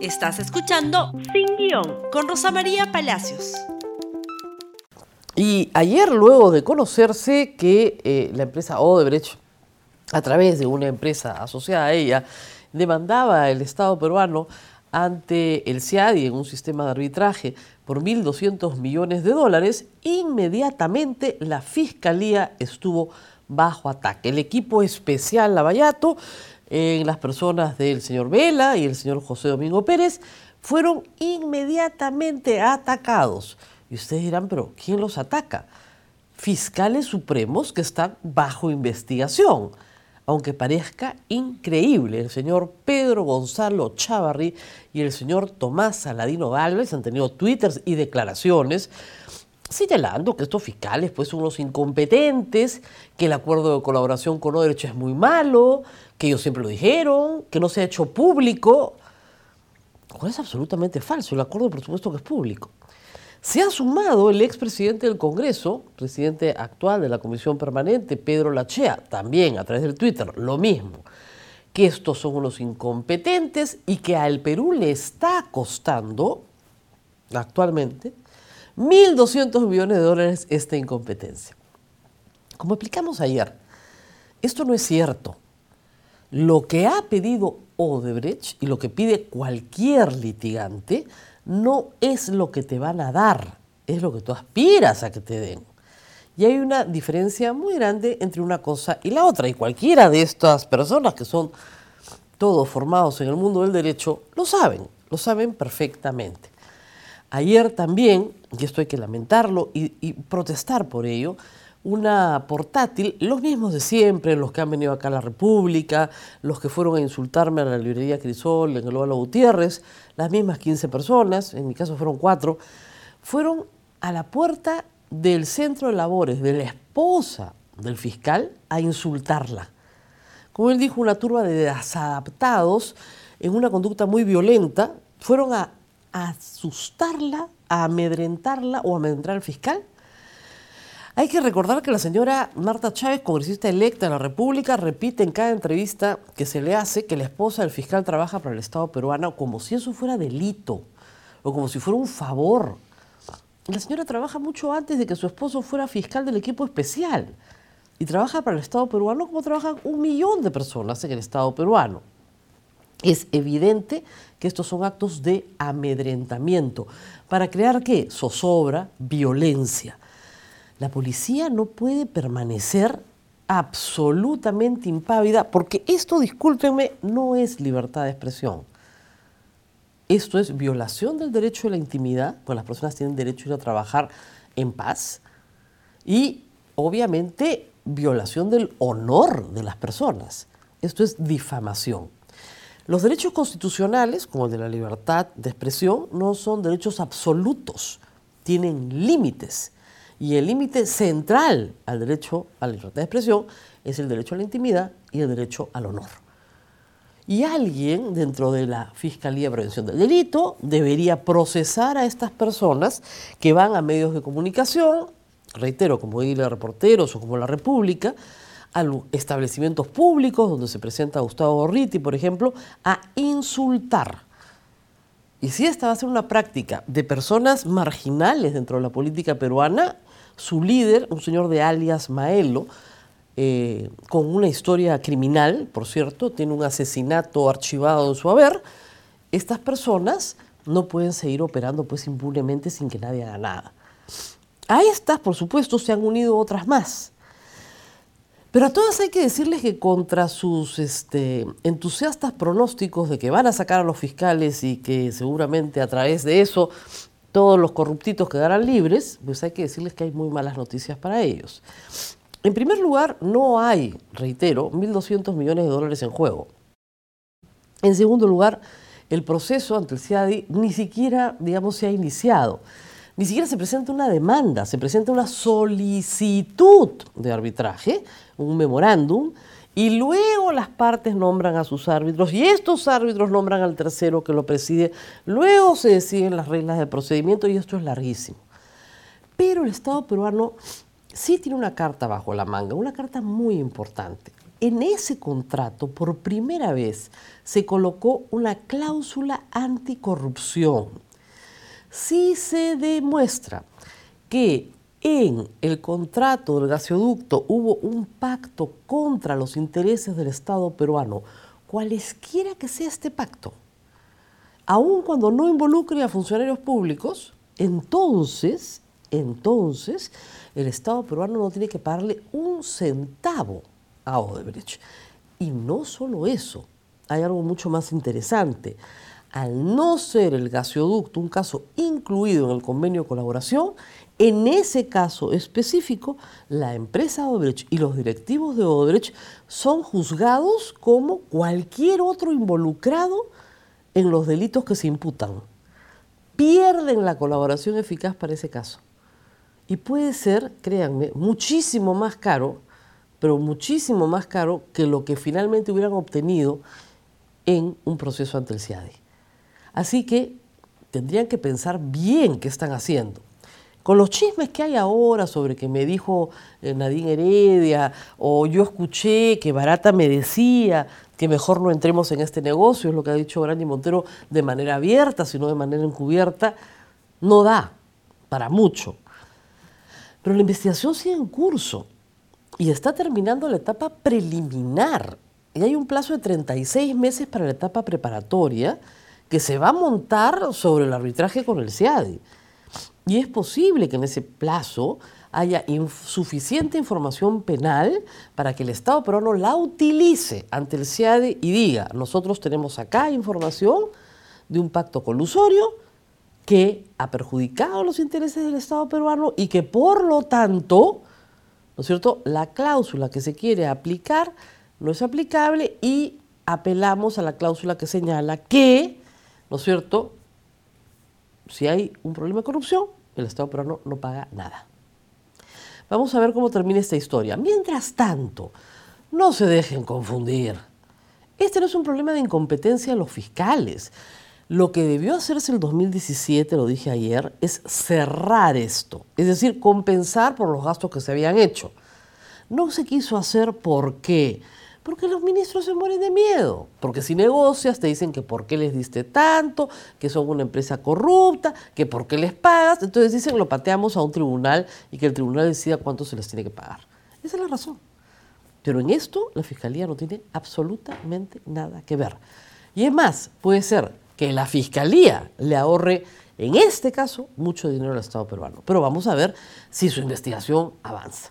Estás escuchando Sin Guión con Rosa María Palacios. Y ayer, luego de conocerse que eh, la empresa Odebrecht, a través de una empresa asociada a ella, demandaba al Estado peruano ante el CIADI en un sistema de arbitraje por 1.200 millones de dólares, inmediatamente la Fiscalía estuvo bajo ataque. El equipo especial Lavallato, en las personas del señor Vela y el señor José Domingo Pérez, fueron inmediatamente atacados. Y ustedes dirán, pero ¿quién los ataca? Fiscales supremos que están bajo investigación aunque parezca increíble, el señor Pedro Gonzalo Chavarri y el señor Tomás Saladino Galvez han tenido twitters y declaraciones señalando que estos fiscales pues, son unos incompetentes, que el acuerdo de colaboración con Odebrecht es muy malo, que ellos siempre lo dijeron, que no se ha hecho público. es absolutamente falso, el acuerdo por supuesto que es público. Se ha sumado el expresidente del Congreso, presidente actual de la Comisión Permanente, Pedro Lachea, también a través del Twitter, lo mismo, que estos son unos incompetentes y que al Perú le está costando actualmente 1.200 millones de dólares esta incompetencia. Como explicamos ayer, esto no es cierto. Lo que ha pedido Odebrecht y lo que pide cualquier litigante no es lo que te van a dar, es lo que tú aspiras a que te den. Y hay una diferencia muy grande entre una cosa y la otra. Y cualquiera de estas personas que son todos formados en el mundo del derecho lo saben, lo saben perfectamente. Ayer también, y esto hay que lamentarlo y, protestar por ello, una portátil, los mismos de siempre, los que han venido acá a la República, los que fueron a insultarme a la librería Crisol, en el Ovalo Gutiérrez, las mismas 15 personas, en mi caso fueron cuatro, fueron a la puerta del centro de labores de la esposa del fiscal a insultarla. Como él dijo, una turba de desadaptados en una conducta muy violenta, fueron a asustarla, amedrentarla o amedrentar al fiscal hay que recordar que la señora Marta Chávez, congresista electa de la República, repite en cada entrevista que se le hace que la esposa del fiscal trabaja para el Estado peruano como si eso fuera delito o como si fuera un favor. La señora trabaja mucho antes de que su esposo fuera fiscal del equipo especial y trabaja para el Estado peruano como trabajan un millón de personas en el Estado peruano. Es evidente que estos son actos de amedrentamiento para crear qué? Zozobra, violencia. La policía no puede permanecer absolutamente impávida porque esto, discúlpenme, no es libertad de expresión. Esto es violación del derecho a la intimidad, pues las personas tienen derecho a ir a trabajar en paz y obviamente violación del honor de las personas. Esto es difamación. Los derechos constitucionales, como el de la libertad de expresión, no son derechos absolutos, tienen límites. Y el límite central al derecho a la libertad de expresión es el derecho a la intimidad y el derecho al honor. Y alguien dentro de la Fiscalía de Prevención del Delito debería procesar a estas personas que van a medios de comunicación, reitero, como Isla Reporteros o como La República, a establecimientos públicos donde se presenta Gustavo Borriti, por ejemplo, a insultar y si esta va a ser una práctica de personas marginales dentro de la política peruana, su líder, un señor de alias Maelo, eh, con una historia criminal, por cierto, tiene un asesinato archivado en su haber, estas personas no pueden seguir operando pues impunemente sin que nadie haga nada. A estas, por supuesto, se han unido otras más. Pero a todas hay que decirles que contra sus este, entusiastas pronósticos de que van a sacar a los fiscales y que seguramente a través de eso todos los corruptitos quedarán libres, pues hay que decirles que hay muy malas noticias para ellos. En primer lugar, no hay, reitero, 1.200 millones de dólares en juego. En segundo lugar, el proceso ante el CIADI ni siquiera, digamos, se ha iniciado. Ni siquiera se presenta una demanda, se presenta una solicitud de arbitraje, un memorándum, y luego las partes nombran a sus árbitros y estos árbitros nombran al tercero que lo preside. Luego se deciden las reglas de procedimiento y esto es larguísimo. Pero el Estado peruano sí tiene una carta bajo la manga, una carta muy importante. en ese contrato, por primera vez, se colocó una cláusula anticorrupción. Si se demuestra que en el contrato del gasoducto hubo un pacto contra los intereses del Estado peruano, cualesquiera que sea este pacto, aun cuando no involucre a funcionarios públicos, entonces, entonces, el Estado peruano no tiene que pagarle un centavo a Odebrecht. Y no solo eso, hay algo mucho más interesante. Al no ser el gasoducto un caso incluido en el convenio de colaboración, en ese caso específico, la empresa Odebrecht y los directivos de Odebrecht son juzgados como cualquier otro involucrado en los delitos que se imputan. Pierden la colaboración eficaz para ese caso. Y puede ser, créanme, muchísimo más caro, pero muchísimo más caro que lo que finalmente hubieran obtenido en un proceso ante el CIADI. Así que tendrían que pensar bien qué están haciendo con los chismes que hay ahora sobre que me dijo eh, Nadine Heredia o yo escuché que Barata me decía que mejor no entremos en este negocio, es lo que ha dicho Grandi Montero de manera abierta, sino de manera encubierta, no da para mucho. Pero la investigación sigue en curso y está terminando la etapa preliminar. Y hay un plazo de 36 meses para la etapa preparatoria que se va a montar sobre el arbitraje con el CIADI. Y es posible que en ese plazo haya suficiente información penal para que el Estado peruano la utilice ante el CIADE y diga, nosotros tenemos acá información de un pacto colusorio que ha perjudicado los intereses del Estado peruano y que por lo tanto, ¿no es cierto?, la cláusula que se quiere aplicar no es aplicable y apelamos a la cláusula que señala que, ¿no es cierto?, si hay un problema de corrupción, el Estado peruano no paga nada. Vamos a ver cómo termina esta historia. Mientras tanto, no se dejen confundir. Este no es un problema de incompetencia de los fiscales. Lo que debió hacerse el 2017, lo dije ayer, es cerrar esto, es decir, compensar por los gastos que se habían hecho. No se quiso hacer por qué porque los ministros se mueren de miedo. Porque si negocias te dicen que por qué les diste tanto, que son una empresa corrupta, que por qué les pagas. Entonces dicen lo pateamos a un tribunal y que el tribunal decida cuánto se les tiene que pagar. Esa es la razón. Pero en esto la fiscalía no tiene absolutamente nada que ver. Y es más, puede ser que la fiscalía le ahorre, en este caso, mucho dinero al Estado peruano. Pero vamos a ver si su investigación avanza.